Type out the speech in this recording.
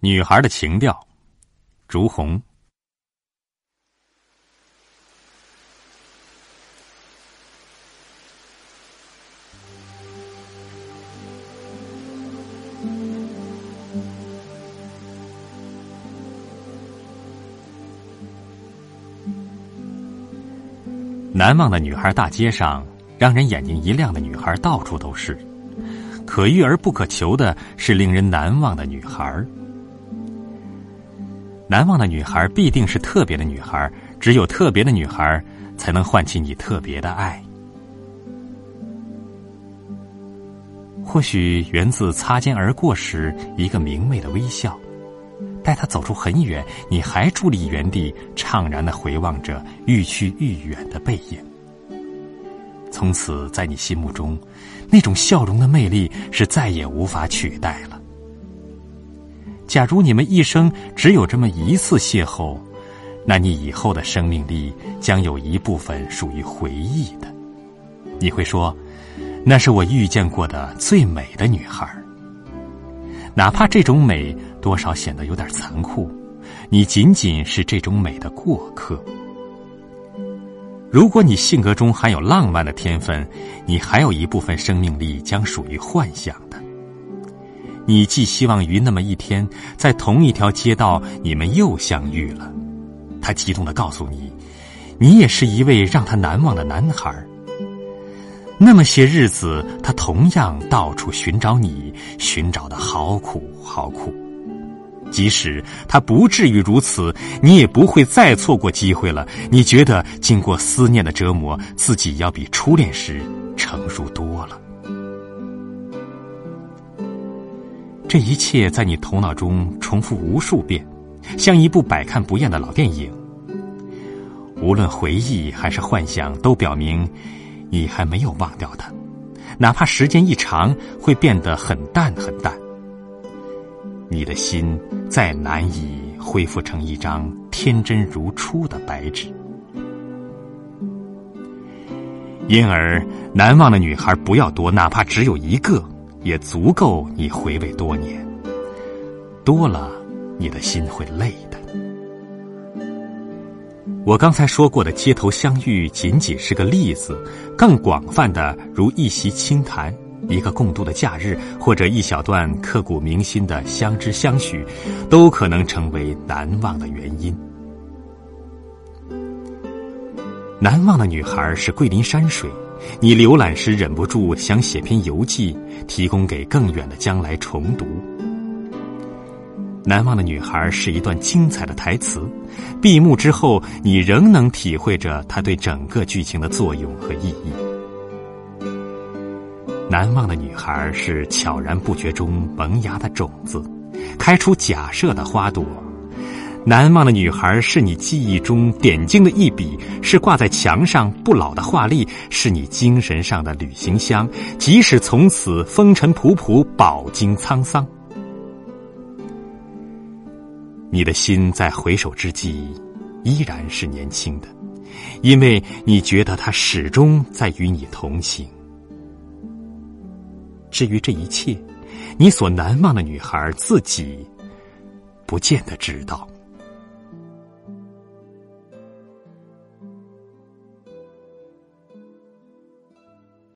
女孩的情调，朱红。难忘的女孩大街上，让人眼睛一亮的女孩到处都是。可遇而不可求的是令人难忘的女孩。难忘的女孩必定是特别的女孩，只有特别的女孩才能唤起你特别的爱。或许源自擦肩而过时一个明媚的微笑。待他走出很远，你还伫立原地，怅然的回望着愈去愈远的背影。从此，在你心目中，那种笑容的魅力是再也无法取代了。假如你们一生只有这么一次邂逅，那你以后的生命力将有一部分属于回忆的。你会说，那是我遇见过的最美的女孩。哪怕这种美多少显得有点残酷，你仅仅是这种美的过客。如果你性格中含有浪漫的天分，你还有一部分生命力将属于幻想。你寄希望于那么一天，在同一条街道，你们又相遇了。他激动的告诉你，你也是一位让他难忘的男孩。那么些日子，他同样到处寻找你，寻找的好苦好苦。即使他不至于如此，你也不会再错过机会了。你觉得经过思念的折磨，自己要比初恋时成熟多了。这一切在你头脑中重复无数遍，像一部百看不厌的老电影。无论回忆还是幻想，都表明。你还没有忘掉他，哪怕时间一长，会变得很淡很淡。你的心再难以恢复成一张天真如初的白纸。因而，难忘的女孩不要多，哪怕只有一个，也足够你回味多年。多了，你的心会累的。我刚才说过的街头相遇仅仅是个例子，更广泛的如一席清谈、一个共度的假日，或者一小段刻骨铭心的相知相许，都可能成为难忘的原因。难忘的女孩是桂林山水，你浏览时忍不住想写篇游记，提供给更远的将来重读。难忘的女孩是一段精彩的台词，闭幕之后，你仍能体会着它对整个剧情的作用和意义。难忘的女孩是悄然不觉中萌芽的种子，开出假设的花朵。难忘的女孩是你记忆中点睛的一笔，是挂在墙上不老的画例，是你精神上的旅行箱，即使从此风尘仆仆，饱经沧桑。你的心在回首之际，依然是年轻的，因为你觉得他始终在与你同行。至于这一切，你所难忘的女孩自己，不见得知道。